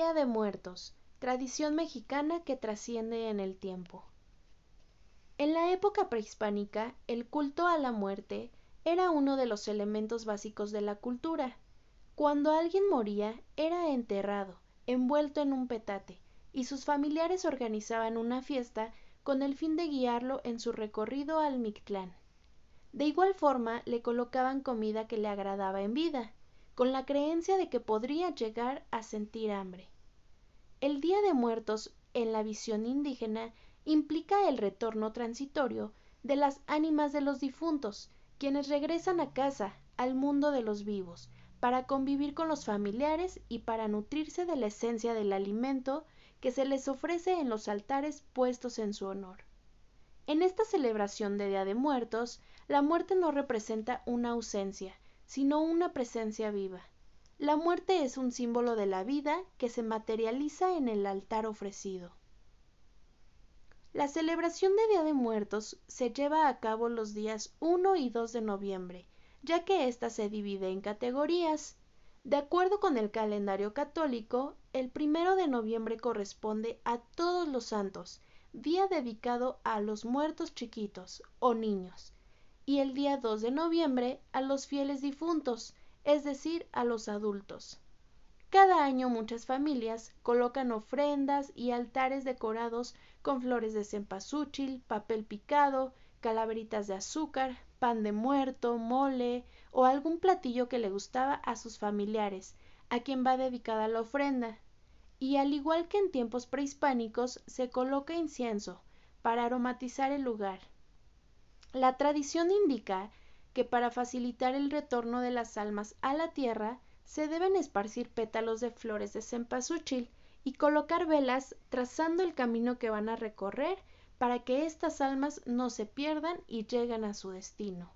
Día de Muertos, tradición mexicana que trasciende en el tiempo. En la época prehispánica, el culto a la muerte era uno de los elementos básicos de la cultura. Cuando alguien moría, era enterrado, envuelto en un petate, y sus familiares organizaban una fiesta con el fin de guiarlo en su recorrido al Mictlán. De igual forma, le colocaban comida que le agradaba en vida, con la creencia de que podría llegar a sentir hambre. El Día de Muertos, en la visión indígena, implica el retorno transitorio de las ánimas de los difuntos, quienes regresan a casa, al mundo de los vivos, para convivir con los familiares y para nutrirse de la esencia del alimento que se les ofrece en los altares puestos en su honor. En esta celebración de Día de Muertos, la muerte no representa una ausencia, sino una presencia viva. La muerte es un símbolo de la vida que se materializa en el altar ofrecido. La celebración de Día de Muertos se lleva a cabo los días 1 y 2 de noviembre, ya que ésta se divide en categorías. De acuerdo con el calendario católico, el primero de noviembre corresponde a todos los santos, día dedicado a los muertos chiquitos o niños, y el día 2 de noviembre a los fieles difuntos, es decir, a los adultos. Cada año muchas familias colocan ofrendas y altares decorados con flores de cempasúchil, papel picado, calaveritas de azúcar, pan de muerto, mole o algún platillo que le gustaba a sus familiares, a quien va dedicada la ofrenda. Y al igual que en tiempos prehispánicos, se coloca incienso para aromatizar el lugar. La tradición indica que para facilitar el retorno de las almas a la tierra, se deben esparcir pétalos de flores de cempasúchil y colocar velas trazando el camino que van a recorrer para que estas almas no se pierdan y lleguen a su destino.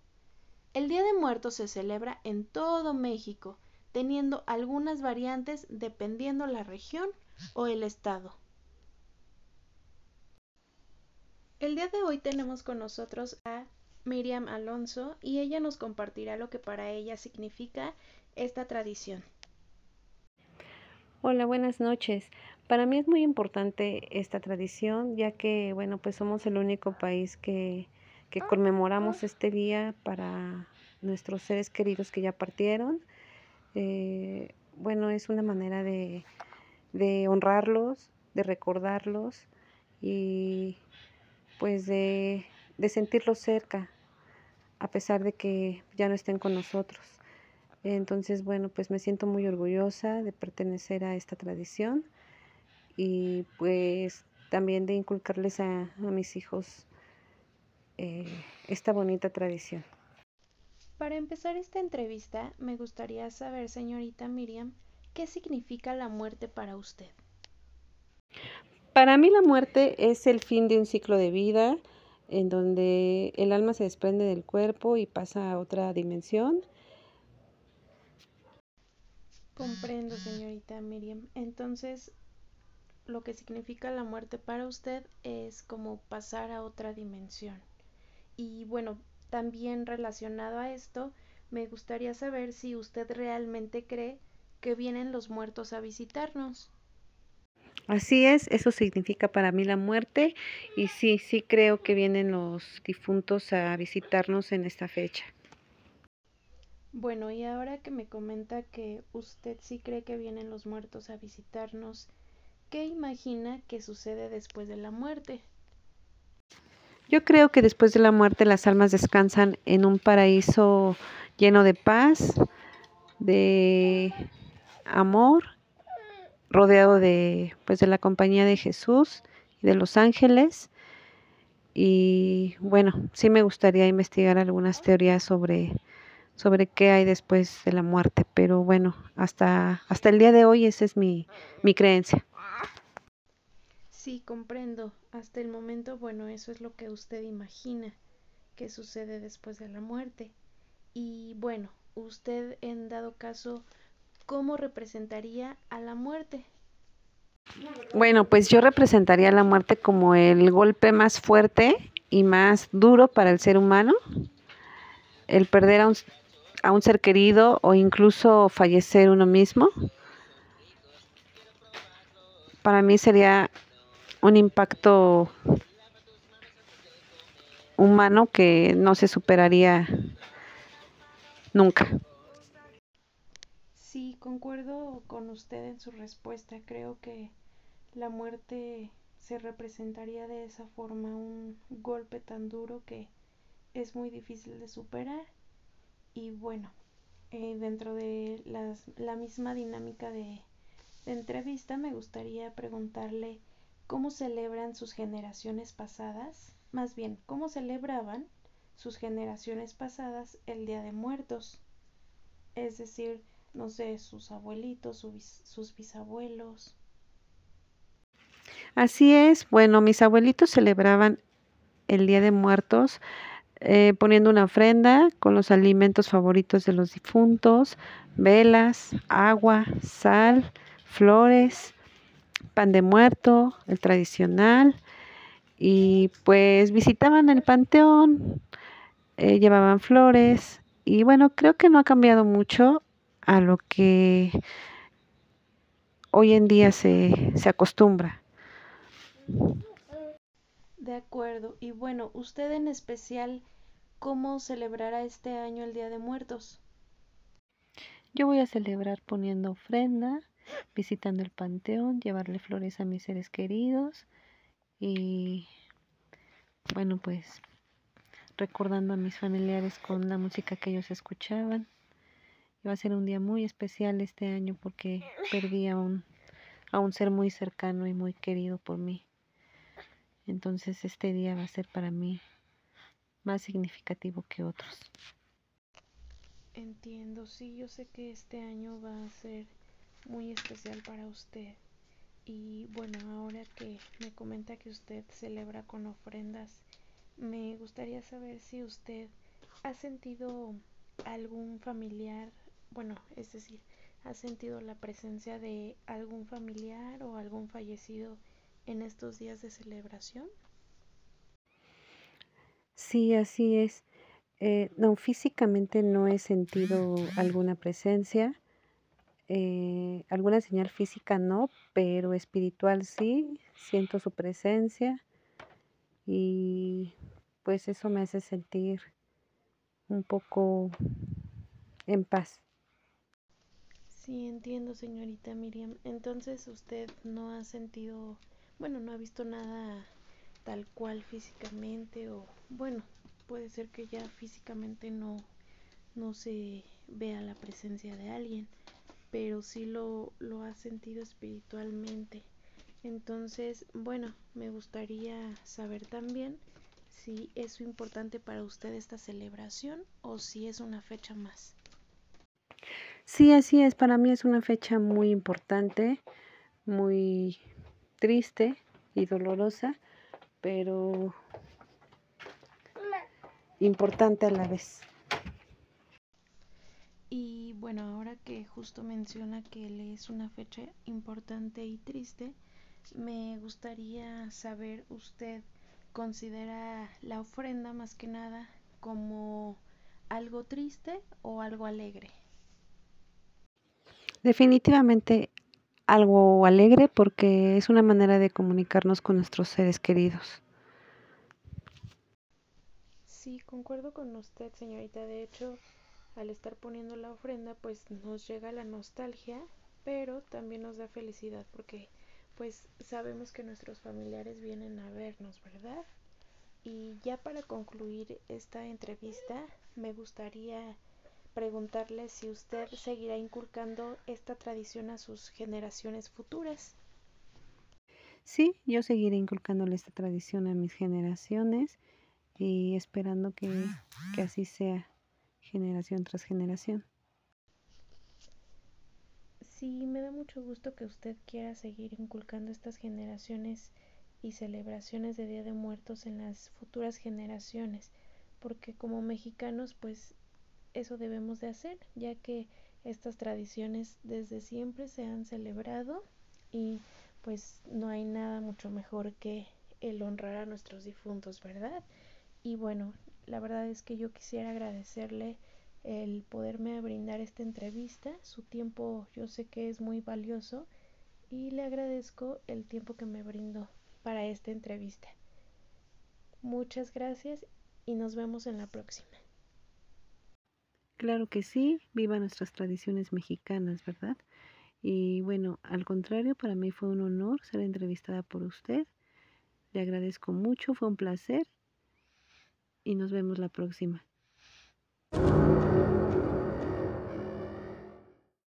El Día de Muertos se celebra en todo México, teniendo algunas variantes dependiendo la región o el estado. El día de hoy tenemos con nosotros a Miriam Alonso y ella nos compartirá lo que para ella significa esta tradición. Hola, buenas noches. Para mí es muy importante esta tradición, ya que, bueno, pues somos el único país que, que conmemoramos este día para nuestros seres queridos que ya partieron. Eh, bueno, es una manera de, de honrarlos, de recordarlos y pues de, de sentirlos cerca, a pesar de que ya no estén con nosotros. Entonces, bueno, pues me siento muy orgullosa de pertenecer a esta tradición y pues también de inculcarles a, mis hijos eh, esta bonita tradición. Para empezar esta entrevista, me gustaría saber, señorita Miriam, ¿qué significa la muerte para usted? Para mí la muerte es el fin de un ciclo de vida en donde el alma se desprende del cuerpo y pasa a otra dimensión Comprendo, señorita Miriam. Entonces, lo que significa la muerte para usted es como pasar a otra dimensión. Y bueno, también relacionado a esto, me gustaría saber si usted realmente cree que vienen los muertos a visitarnos. Así es, eso significa para mí la muerte y sí, sí creo que vienen los difuntos a visitarnos en esta fecha. Bueno, y ahora que me comenta que usted sí cree que vienen los muertos a visitarnos, ¿qué imagina que sucede después de la muerte? Yo creo que después de la muerte las almas descansan en un paraíso lleno de paz, de amor, rodeado de pues de la compañía de Jesús y de los ángeles. Y bueno, sí me gustaría investigar algunas teorías sobre sobre qué hay después de la muerte, pero bueno, hasta, hasta el día de hoy esa es mi, mi creencia. Sí, comprendo. Hasta el momento, bueno, eso es lo que usted imagina que sucede después de la muerte. Y bueno, usted en dado caso, ¿cómo representaría a la muerte? Bueno, pues yo representaría a la muerte como el golpe más fuerte y más duro para el ser humano. El perder a un, a un ser querido o incluso fallecer uno mismo. para mí sería un impacto humano que no se superaría nunca. Sí, concuerdo con usted en su respuesta. Creo que la muerte se representaría de esa forma, un golpe tan duro que es muy difícil de superar. Y bueno, eh, dentro de la misma dinámica de entrevista me gustaría preguntarle cómo celebran sus generaciones pasadas, más bien, cómo celebraban sus generaciones pasadas el Día de Muertos. Es decir, no sé, sus abuelitos, sus bisabuelos. Así es, bueno, mis abuelitos celebraban el Día de Muertos eh, poniendo una ofrenda con los alimentos favoritos de los difuntos, velas, agua, sal, flores, pan de muerto, el tradicional, y pues visitaban el panteón, eh, llevaban flores, y bueno, creo que no ha cambiado mucho a lo que hoy en día se, se acostumbra. De acuerdo. Y bueno, usted en especial, ¿cómo celebrará este año el Día de Muertos? Yo voy a celebrar poniendo ofrenda, visitando el panteón, llevarle flores a mis seres queridos y bueno, pues recordando a mis familiares con la música que ellos escuchaban. Va a ser un día muy especial este año porque perdí a un, a un ser muy cercano y muy querido por mí. Entonces este día va a ser para mí más significativo que otros. Entiendo, sí, yo sé que este año va a ser muy especial para usted. Y bueno, ahora que me comenta que usted celebra con ofrendas, me gustaría saber si usted ha sentido algún familiar bueno, es decir, ¿has sentido la presencia de algún familiar o algún fallecido en estos días de celebración? Sí, así es. Eh, no, físicamente no he sentido alguna presencia, eh, alguna señal física no, pero espiritual sí, siento su presencia y pues eso me hace sentir un poco en paz. Sí, entiendo, señorita Miriam. Entonces usted no ha sentido, bueno, no ha visto nada tal cual físicamente o, bueno, puede ser que ya físicamente no, no se vea la presencia de alguien, pero sí lo, lo ha sentido espiritualmente. Entonces, bueno, me gustaría saber también si es importante para usted esta celebración o si es una fecha más. Sí, así es. Para mí es una fecha muy importante, muy triste y dolorosa, pero importante a la vez. Y bueno, ahora que justo menciona que es una fecha importante y triste, me gustaría saber, ¿usted considera la ofrenda más que nada como algo triste o algo alegre? Definitivamente algo alegre porque es una manera de comunicarnos con nuestros seres queridos. Sí, concuerdo con usted, señorita. De hecho, al estar poniendo la ofrenda, pues nos llega la nostalgia, pero también nos da felicidad porque pues sabemos que nuestros familiares vienen a vernos, ¿verdad? Y ya para concluir esta entrevista, me gustaría preguntarle si usted seguirá inculcando esta tradición a sus generaciones futuras. Sí, yo seguiré inculcándole esta tradición a mis generaciones y esperando que, que así sea generación tras generación. Sí, me da mucho gusto que usted quiera seguir inculcando estas generaciones y celebraciones de Día de Muertos en las futuras generaciones, porque como mexicanos pues eso debemos de hacer, ya que estas tradiciones desde siempre se han celebrado y pues no hay nada mucho mejor que el honrar a nuestros difuntos, ¿verdad? Y bueno, la verdad es que yo quisiera agradecerle el poderme brindar esta entrevista. Su tiempo yo sé que es muy valioso y le agradezco el tiempo que me brindó para esta entrevista. Muchas gracias y nos vemos en la próxima. Claro que sí, viva nuestras tradiciones mexicanas, ¿verdad? Y bueno, al contrario, para mí fue un honor ser entrevistada por usted. Le agradezco mucho, fue un placer y nos vemos la próxima.